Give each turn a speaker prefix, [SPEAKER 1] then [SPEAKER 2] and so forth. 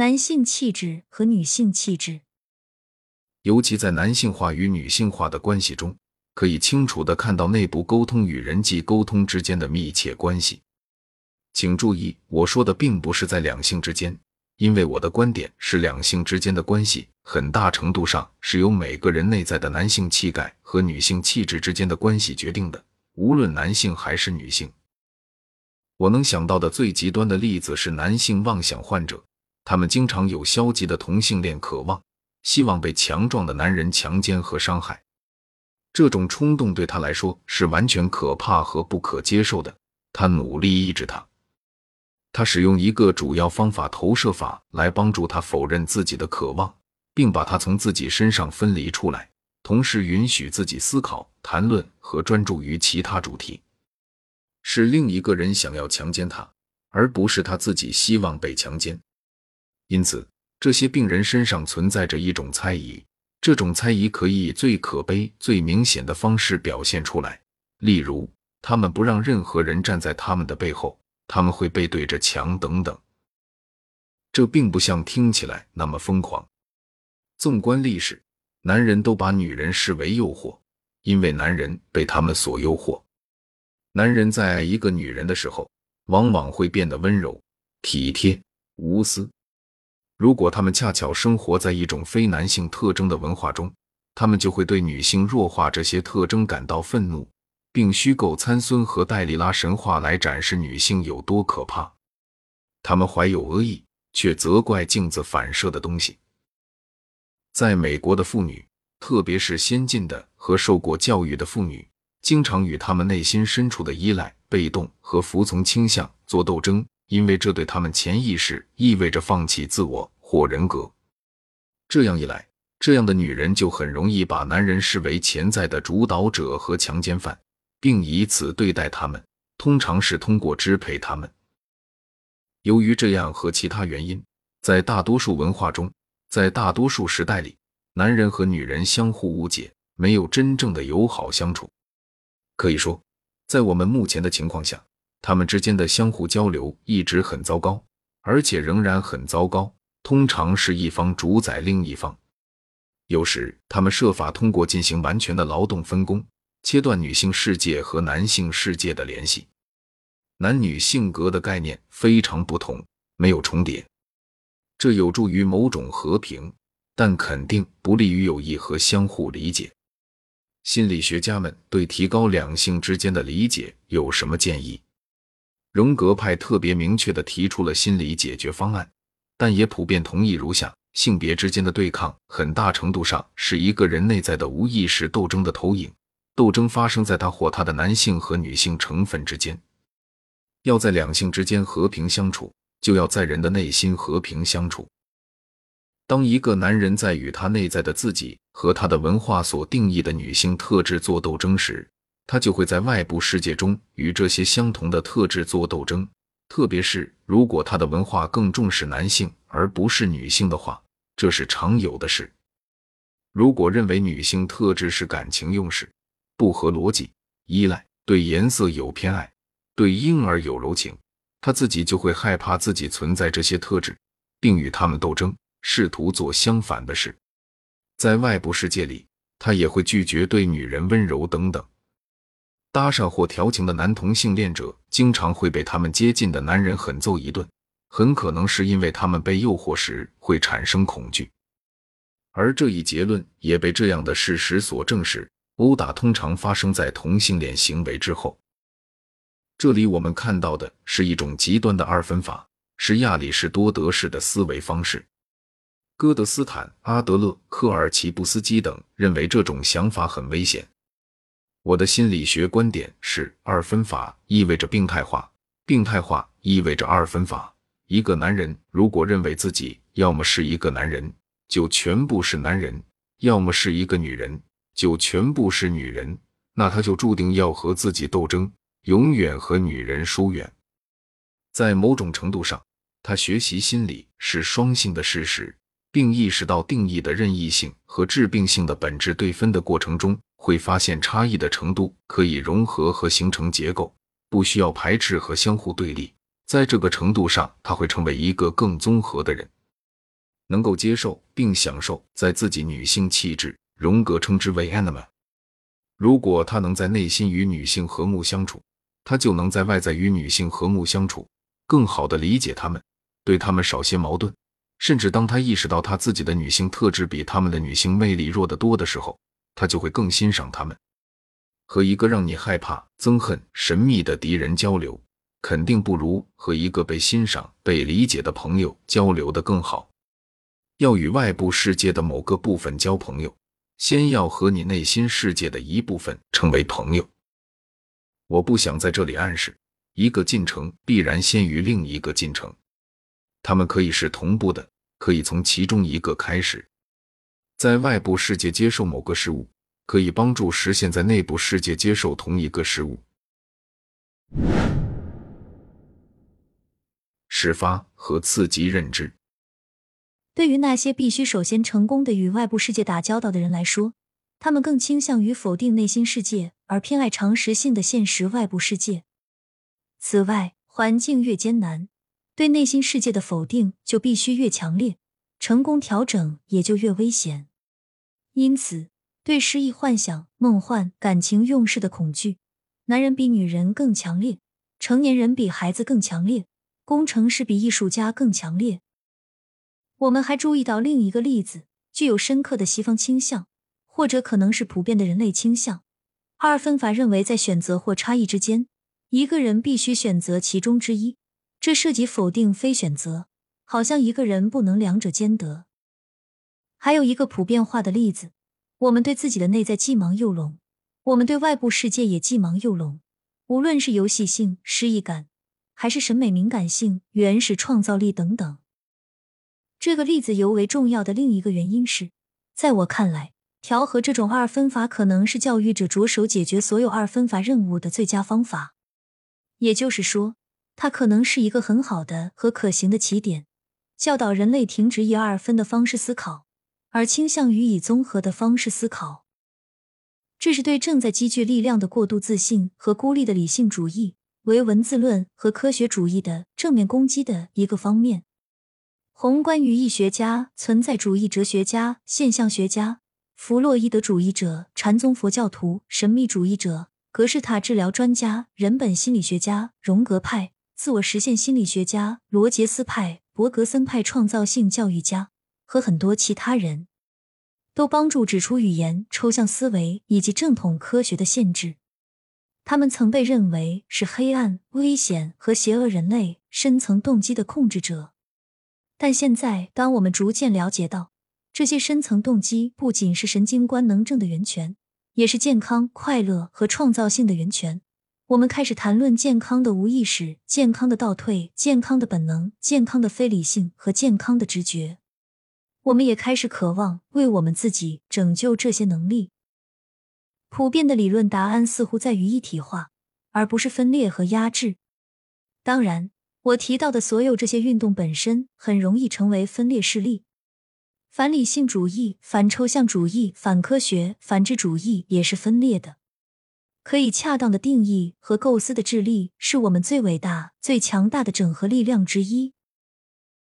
[SPEAKER 1] 男性气质和女性气质，
[SPEAKER 2] 尤其在男性化与女性化的关系中，可以清楚的看到内部沟通与人际沟通之间的密切关系。请注意，我说的并不是在两性之间，因为我的观点是两性之间的关系很大程度上是由每个人内在的男性气概和女性气质之间的关系决定的，无论男性还是女性。我能想到的最极端的例子是男性妄想患者，他们经常有消极的同性恋渴望，希望被强壮的男人强奸和伤害。这种冲动对他来说是完全可怕和不可接受的。他努力抑制他，他使用一个主要方法——投射法，来帮助他否认自己的渴望，并把它从自己身上分离出来，同时允许自己思考、谈论和专注于其他主题。是另一个人想要强奸他，而不是他自己希望被强奸。因此，这些病人身上存在着一种猜疑，这种猜疑可以以最可悲、最明显的方式表现出来。例如，他们不让任何人站在他们的背后，他们会背对着墙等等。这并不像听起来那么疯狂。纵观历史，男人都把女人视为诱惑，因为男人被他们所诱惑。男人在爱一个女人的时候，往往会变得温柔、体贴、无私。如果他们恰巧生活在一种非男性特征的文化中，他们就会对女性弱化这些特征感到愤怒，并虚构参孙和戴利拉神话来展示女性有多可怕。他们怀有恶意，却责怪镜子反射的东西。在美国的妇女，特别是先进的和受过教育的妇女。经常与他们内心深处的依赖、被动和服从倾向做斗争，因为这对他们潜意识意味着放弃自我或人格。这样一来，这样的女人就很容易把男人视为潜在的主导者和强奸犯，并以此对待他们，通常是通过支配他们。由于这样和其他原因，在大多数文化中，在大多数时代里，男人和女人相互误解，没有真正的友好相处。可以说，在我们目前的情况下，他们之间的相互交流一直很糟糕，而且仍然很糟糕。通常是一方主宰另一方，有时他们设法通过进行完全的劳动分工，切断女性世界和男性世界的联系。男女性格的概念非常不同，没有重叠，这有助于某种和平，但肯定不利于友谊和相互理解。心理学家们对提高两性之间的理解有什么建议？荣格派特别明确地提出了心理解决方案，但也普遍同意如下：性别之间的对抗很大程度上是一个人内在的无意识斗争的投影，斗争发生在他或他的男性和女性成分之间。要在两性之间和平相处，就要在人的内心和平相处。当一个男人在与他内在的自己和他的文化所定义的女性特质做斗争时，他就会在外部世界中与这些相同的特质做斗争。特别是如果他的文化更重视男性而不是女性的话，这是常有的事。如果认为女性特质是感情用事、不合逻辑、依赖、对颜色有偏爱、对婴儿有柔情，他自己就会害怕自己存在这些特质，并与他们斗争。试图做相反的事，在外部世界里，他也会拒绝对女人温柔等等。搭讪或调情的男同性恋者经常会被他们接近的男人狠揍一顿，很可能是因为他们被诱惑时会产生恐惧。而这一结论也被这样的事实所证实：殴打通常发生在同性恋行为之后。这里我们看到的是一种极端的二分法，是亚里士多德式的思维方式。戈德斯坦、阿德勒、科尔齐布斯基等认为这种想法很危险。我的心理学观点是：二分法意味着病态化，病态化意味着二分法。一个男人如果认为自己要么是一个男人，就全部是男人；要么是一个女人，就全部是女人，那他就注定要和自己斗争，永远和女人疏远。在某种程度上，他学习心理是双性的事实。并意识到定义的任意性和致病性的本质对分的过程中，会发现差异的程度可以融合和形成结构，不需要排斥和相互对立。在这个程度上，他会成为一个更综合的人。能够接受并享受在自己女性气质，荣格称之为 anima。如果他能在内心与女性和睦相处，他就能在外在与女性和睦相处，更好的理解他们，对他们少些矛盾。甚至当他意识到他自己的女性特质比他们的女性魅力弱得多的时候，他就会更欣赏他们。和一个让你害怕、憎恨、神秘的敌人交流，肯定不如和一个被欣赏、被理解的朋友交流的更好。要与外部世界的某个部分交朋友，先要和你内心世界的一部分成为朋友。我不想在这里暗示一个进程必然先于另一个进程，他们可以是同步的，可以从其中一个开始。在外部世界接受某个事物，可以帮助实现在内部世界接受同一个事物。始发和刺激认知。
[SPEAKER 1] 对于那些必须首先成功的与外部世界打交道的人来说，他们更倾向于否定内心世界，而偏爱常识性的现实外部世界。此外，环境越艰难，对内心世界的否定就必须越强烈，成功调整也就越危险。因此，对诗意幻想、梦幻感情用事的恐惧，男人比女人更强烈，成年人比孩子更强烈，工程师比艺术家更强烈。我们还注意到另一个例子，具有深刻的西方倾向，或者可能是普遍的人类倾向。二分法认为，在选择或差异之间，一个人必须选择其中之一。这涉及否定非选择，好像一个人不能两者兼得。还有一个普遍化的例子，我们对自己的内在既忙又聋，我们对外部世界也既忙又聋。无论是游戏性、诗意感，还是审美敏感性、原始创造力等等。这个例子尤为重要的另一个原因是，在我看来，调和这种二分法可能是教育者着手解决所有二分法任务的最佳方法。也就是说，它可能是一个很好的和可行的起点，教导人类停止以二分的方式思考，而倾向于以综合的方式思考。这是对正在积聚力量的过度自信和孤立的理性主义、唯文字论和科学主义的正面攻击的一个方面。宏观语义学家、存在主义哲学家、现象学家、弗洛伊德主义者、禅宗佛教徒、神秘主义者、格式塔治疗专家、人本心理学家、荣格派、自我实现心理学家、罗杰斯派、伯格森派、创造性教育家和很多其他人都帮助指出语言、抽象思维以及正统科学的限制。他们曾被认为是黑暗、危险和邪恶人类深层动机的控制者。但现在，当我们逐渐了解到这些深层动机不仅是神经官能症的源泉，也是健康、快乐和创造性的源泉，我们开始谈论健康的无意识、健康的倒退、健康的本能、健康的非理性和健康的直觉。我们也开始渴望为我们自己拯救这些能力。普遍的理论答案似乎在于一体化，而不是分裂和压制。当然。我提到的所有这些运动本身很容易成为分裂势力，反理性主义、反抽象主义、反科学、反智主义也是分裂的。可以恰当的定义和构思的智力，是我们最伟大、最强大的整合力量之一。